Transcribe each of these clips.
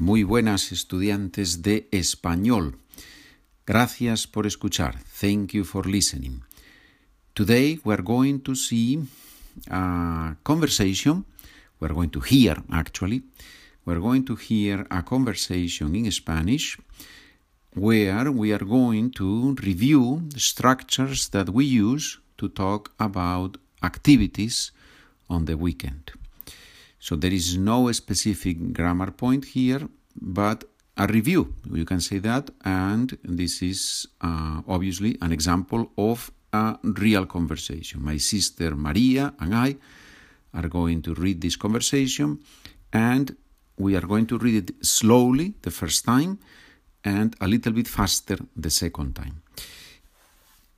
Muy buenas estudiantes de español. Gracias por escuchar. Thank you for listening. Today we're going to see a conversation. We're going to hear, actually. We're going to hear a conversation in Spanish where we are going to review structures that we use to talk about activities on the weekend. So there is no specific grammar point here, but a review. You can say that, and this is uh, obviously an example of a real conversation. My sister Maria and I are going to read this conversation, and we are going to read it slowly the first time and a little bit faster the second time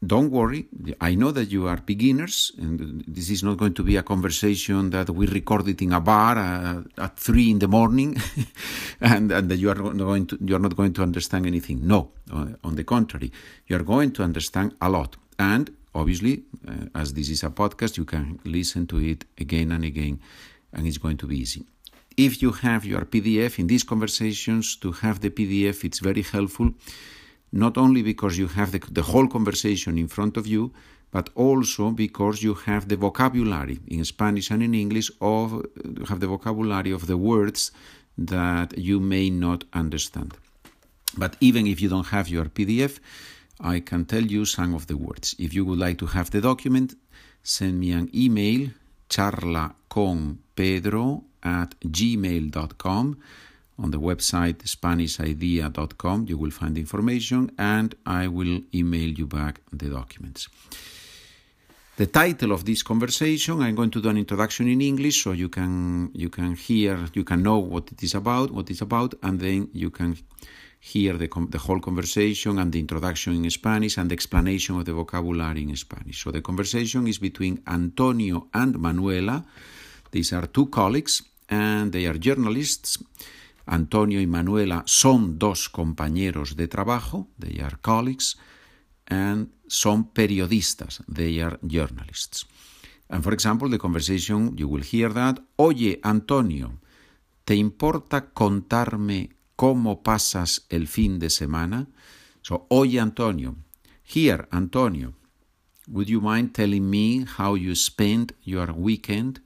don't worry. I know that you are beginners, and this is not going to be a conversation that we record it in a bar uh, at three in the morning, and, and, that you are going to you are not going to understand anything. No, uh, on the contrary, you are going to understand a lot. And obviously, uh, as this is a podcast, you can listen to it again and again, and it's going to be easy. If you have your PDF in these conversations, to have the PDF, it's very helpful not only because you have the, the whole conversation in front of you, but also because you have the vocabulary in Spanish and in English of uh, have the vocabulary of the words that you may not understand. But even if you don't have your PDF, I can tell you some of the words. If you would like to have the document, send me an email charlaconpedro at gmail.com on the website SpanishIdea.com. You will find information and I will email you back the documents. The title of this conversation, I'm going to do an introduction in English so you can you can hear, you can know what it is about, what it's about, and then you can hear the, the whole conversation and the introduction in Spanish and the explanation of the vocabulary in Spanish. So the conversation is between Antonio and Manuela. These are two colleagues and they are journalists Antonio y Manuela son dos compañeros de trabajo, they are colleagues, and son periodistas, they are journalists. And for example, the conversation, you will hear that, oye, Antonio, ¿te importa contarme cómo pasas el fin de semana? So, oye, Antonio, here, Antonio, would you mind telling me how you spent your weekend?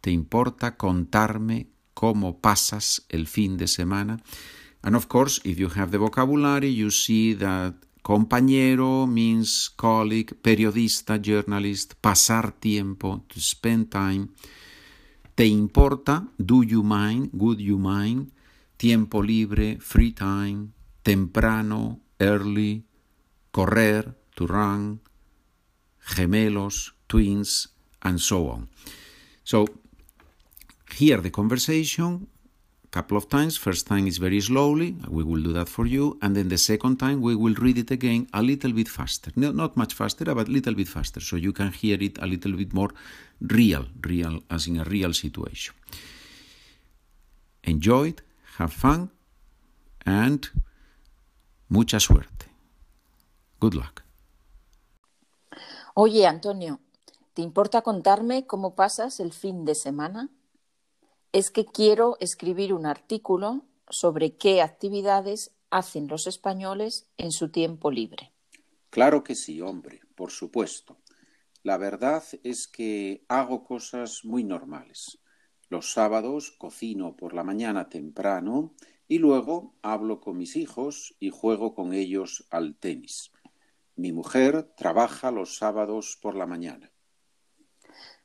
¿Te importa contarme cómo pasas el fin de semana. And of course, if you have the vocabulary, you see that compañero means colleague, periodista, journalist, pasar tiempo, to spend time. ¿Te importa? Do you mind? Would you mind? Tiempo libre, free time, temprano, early, correr, to run, gemelos, twins, and so on. So hear the conversation couple of times. First time is very slowly, we will do that for you, and then the second time we will read it again a little bit faster. No, not much faster, but a little bit faster, so you can hear it a little bit more real, real as in a real situation. Enjoy it, have fun, and mucha suerte. Good luck. Oye, Antonio, ¿te importa contarme cómo pasas el fin de semana? Es que quiero escribir un artículo sobre qué actividades hacen los españoles en su tiempo libre. Claro que sí, hombre, por supuesto. La verdad es que hago cosas muy normales. Los sábados cocino por la mañana temprano y luego hablo con mis hijos y juego con ellos al tenis. Mi mujer trabaja los sábados por la mañana.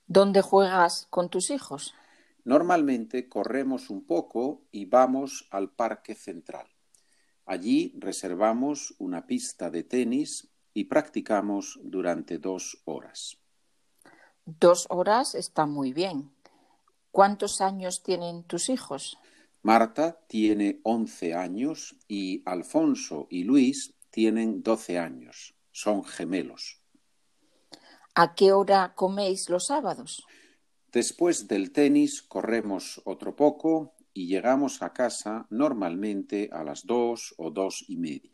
¿Dónde juegas con tus hijos? Normalmente corremos un poco y vamos al Parque Central. Allí reservamos una pista de tenis y practicamos durante dos horas. Dos horas está muy bien. ¿Cuántos años tienen tus hijos? Marta tiene once años y Alfonso y Luis tienen doce años. Son gemelos. ¿A qué hora coméis los sábados? Después del tenis corremos otro poco y llegamos a casa normalmente a las dos o dos y media.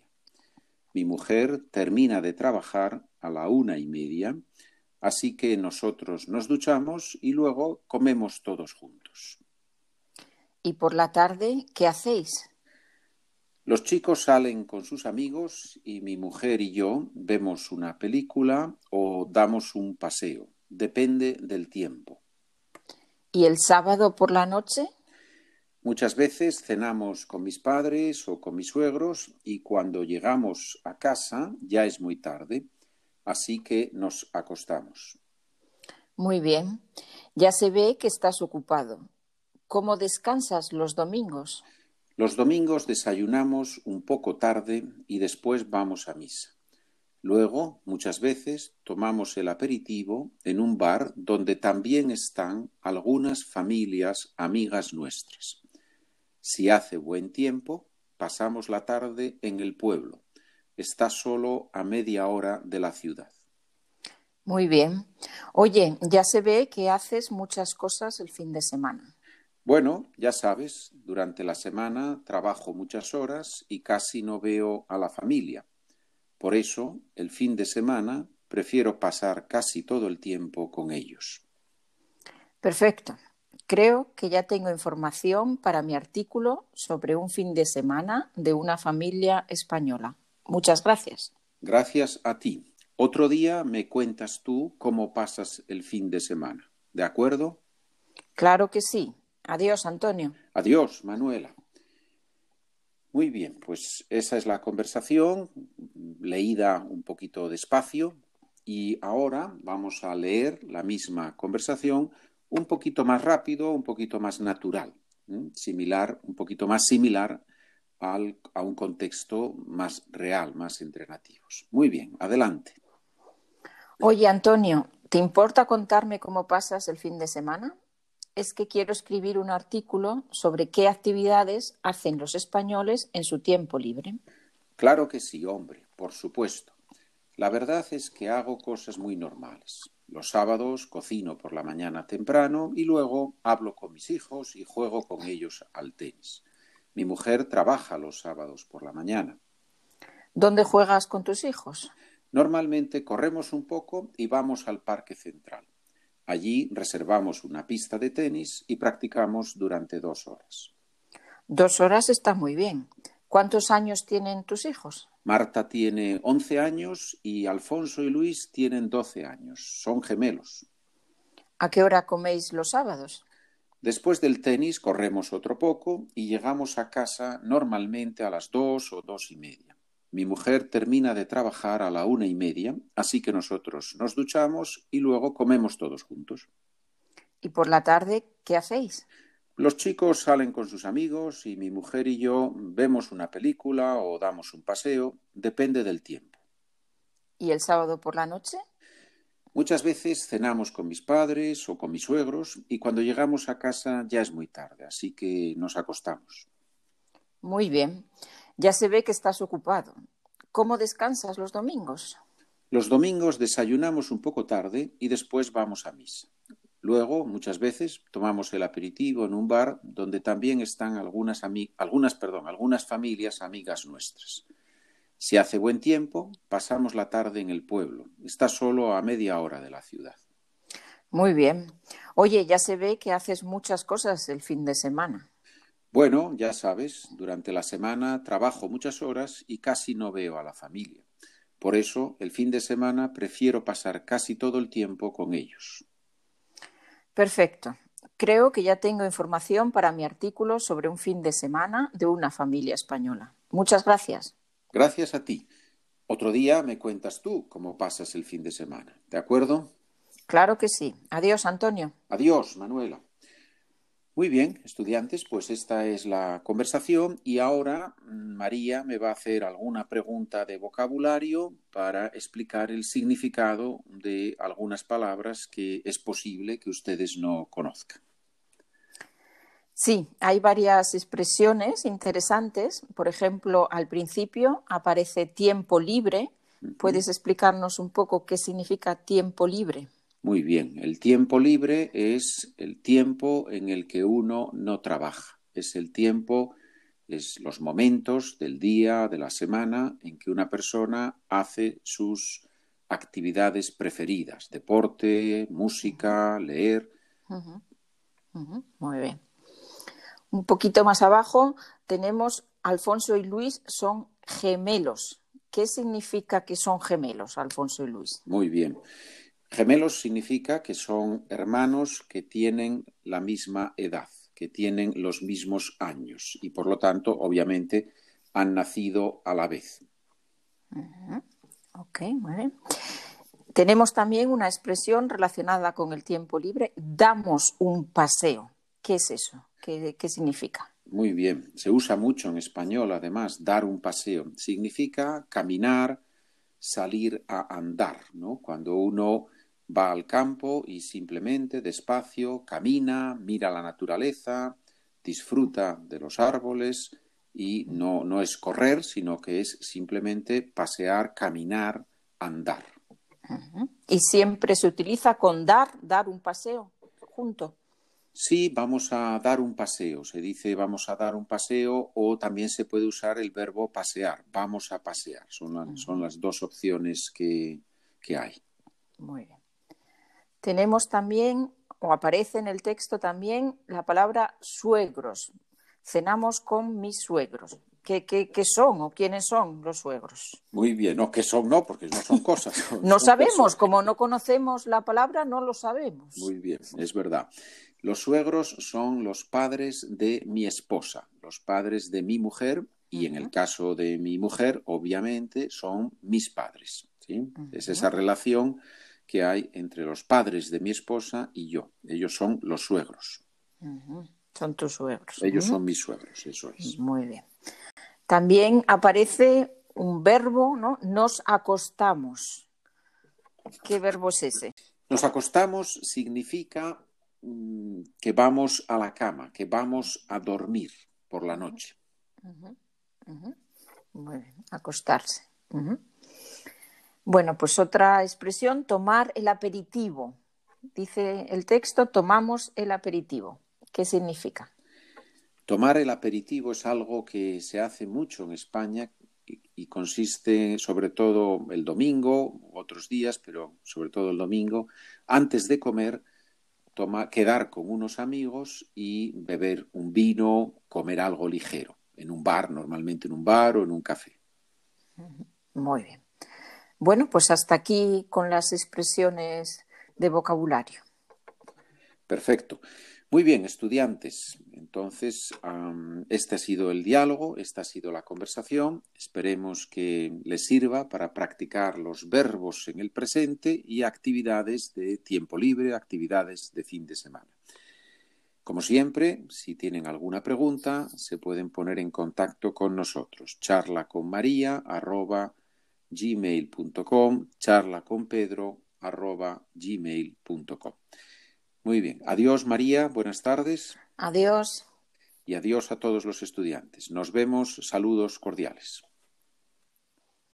Mi mujer termina de trabajar a la una y media, así que nosotros nos duchamos y luego comemos todos juntos. ¿Y por la tarde qué hacéis? Los chicos salen con sus amigos y mi mujer y yo vemos una película o damos un paseo. Depende del tiempo. ¿Y el sábado por la noche? Muchas veces cenamos con mis padres o con mis suegros y cuando llegamos a casa ya es muy tarde, así que nos acostamos. Muy bien. Ya se ve que estás ocupado. ¿Cómo descansas los domingos? Los domingos desayunamos un poco tarde y después vamos a misa. Luego, muchas veces, tomamos el aperitivo en un bar donde también están algunas familias amigas nuestras. Si hace buen tiempo, pasamos la tarde en el pueblo. Está solo a media hora de la ciudad. Muy bien. Oye, ya se ve que haces muchas cosas el fin de semana. Bueno, ya sabes, durante la semana trabajo muchas horas y casi no veo a la familia. Por eso, el fin de semana prefiero pasar casi todo el tiempo con ellos. Perfecto. Creo que ya tengo información para mi artículo sobre un fin de semana de una familia española. Muchas gracias. Gracias a ti. Otro día me cuentas tú cómo pasas el fin de semana. ¿De acuerdo? Claro que sí. Adiós, Antonio. Adiós, Manuela. Muy bien, pues esa es la conversación, leída un poquito despacio, y ahora vamos a leer la misma conversación un poquito más rápido, un poquito más natural, similar, un poquito más similar al, a un contexto más real, más entrenativos. Muy bien, adelante. Oye, Antonio, ¿te importa contarme cómo pasas el fin de semana? Es que quiero escribir un artículo sobre qué actividades hacen los españoles en su tiempo libre. Claro que sí, hombre, por supuesto. La verdad es que hago cosas muy normales. Los sábados cocino por la mañana temprano y luego hablo con mis hijos y juego con ellos al tenis. Mi mujer trabaja los sábados por la mañana. ¿Dónde juegas con tus hijos? Normalmente corremos un poco y vamos al parque central. Allí reservamos una pista de tenis y practicamos durante dos horas. Dos horas está muy bien. ¿Cuántos años tienen tus hijos? Marta tiene 11 años y Alfonso y Luis tienen 12 años. Son gemelos. ¿A qué hora coméis los sábados? Después del tenis corremos otro poco y llegamos a casa normalmente a las dos o dos y media. Mi mujer termina de trabajar a la una y media, así que nosotros nos duchamos y luego comemos todos juntos. ¿Y por la tarde qué hacéis? Los chicos salen con sus amigos y mi mujer y yo vemos una película o damos un paseo, depende del tiempo. ¿Y el sábado por la noche? Muchas veces cenamos con mis padres o con mis suegros y cuando llegamos a casa ya es muy tarde, así que nos acostamos. Muy bien. Ya se ve que estás ocupado. ¿Cómo descansas los domingos? Los domingos desayunamos un poco tarde y después vamos a misa. Luego, muchas veces, tomamos el aperitivo en un bar donde también están algunas, algunas, perdón, algunas familias amigas nuestras. Si hace buen tiempo, pasamos la tarde en el pueblo. Está solo a media hora de la ciudad. Muy bien. Oye, ya se ve que haces muchas cosas el fin de semana. Bueno, ya sabes, durante la semana trabajo muchas horas y casi no veo a la familia. Por eso, el fin de semana prefiero pasar casi todo el tiempo con ellos. Perfecto. Creo que ya tengo información para mi artículo sobre un fin de semana de una familia española. Muchas gracias. Gracias a ti. Otro día me cuentas tú cómo pasas el fin de semana. ¿De acuerdo? Claro que sí. Adiós, Antonio. Adiós, Manuela. Muy bien, estudiantes, pues esta es la conversación y ahora mm, María me va a hacer alguna pregunta de vocabulario para explicar el significado de algunas palabras que es posible que ustedes no conozcan. Sí, hay varias expresiones interesantes. Por ejemplo, al principio aparece tiempo libre. ¿Puedes explicarnos un poco qué significa tiempo libre? Muy bien, el tiempo libre es el tiempo en el que uno no trabaja, es el tiempo, es los momentos del día, de la semana en que una persona hace sus actividades preferidas, deporte, música, leer. Muy bien. Un poquito más abajo tenemos Alfonso y Luis son gemelos. ¿Qué significa que son gemelos, Alfonso y Luis? Muy bien. Gemelos significa que son hermanos que tienen la misma edad, que tienen los mismos años y por lo tanto, obviamente, han nacido a la vez. Ok, muy bien. Tenemos también una expresión relacionada con el tiempo libre. Damos un paseo. ¿Qué es eso? ¿Qué, qué significa? Muy bien. Se usa mucho en español, además, dar un paseo. Significa caminar, salir a andar, ¿no? Cuando uno va al campo y simplemente despacio camina, mira la naturaleza, disfruta de los árboles y no, no es correr, sino que es simplemente pasear, caminar, andar. Y siempre se utiliza con dar, dar un paseo junto. Sí, vamos a dar un paseo. Se dice vamos a dar un paseo o también se puede usar el verbo pasear. Vamos a pasear. Son, son las dos opciones que, que hay. Muy bien. Tenemos también, o aparece en el texto también, la palabra suegros. Cenamos con mis suegros. ¿Qué, qué, qué son o quiénes son los suegros? Muy bien, no, ¿qué son? No, porque no son cosas. No son sabemos, personas. como no conocemos la palabra, no lo sabemos. Muy bien, es verdad. Los suegros son los padres de mi esposa, los padres de mi mujer y en el caso de mi mujer, obviamente, son mis padres. ¿sí? Es esa relación que hay entre los padres de mi esposa y yo. Ellos son los suegros. Son tus suegros. Ellos son mis suegros, eso es. Muy bien. También aparece un verbo, ¿no? Nos acostamos. ¿Qué verbo es ese? Nos acostamos significa mm, que vamos a la cama, que vamos a dormir por la noche. Muy bien, acostarse. Bueno, pues otra expresión, tomar el aperitivo. Dice el texto, tomamos el aperitivo. ¿Qué significa? Tomar el aperitivo es algo que se hace mucho en España y, y consiste sobre todo el domingo, otros días, pero sobre todo el domingo, antes de comer, toma- quedar con unos amigos y beber un vino, comer algo ligero, en un bar, normalmente en un bar o en un café. Muy bien. Bueno, pues hasta aquí con las expresiones de vocabulario. Perfecto. Muy bien, estudiantes. Entonces, este ha sido el diálogo, esta ha sido la conversación. Esperemos que les sirva para practicar los verbos en el presente y actividades de tiempo libre, actividades de fin de semana. Como siempre, si tienen alguna pregunta, se pueden poner en contacto con nosotros. Charla con María arroba gmail.com, charla con Pedro arroba gmail.com. Muy bien. Adiós María, buenas tardes Adiós. y adiós a todos los estudiantes. Nos vemos, saludos cordiales.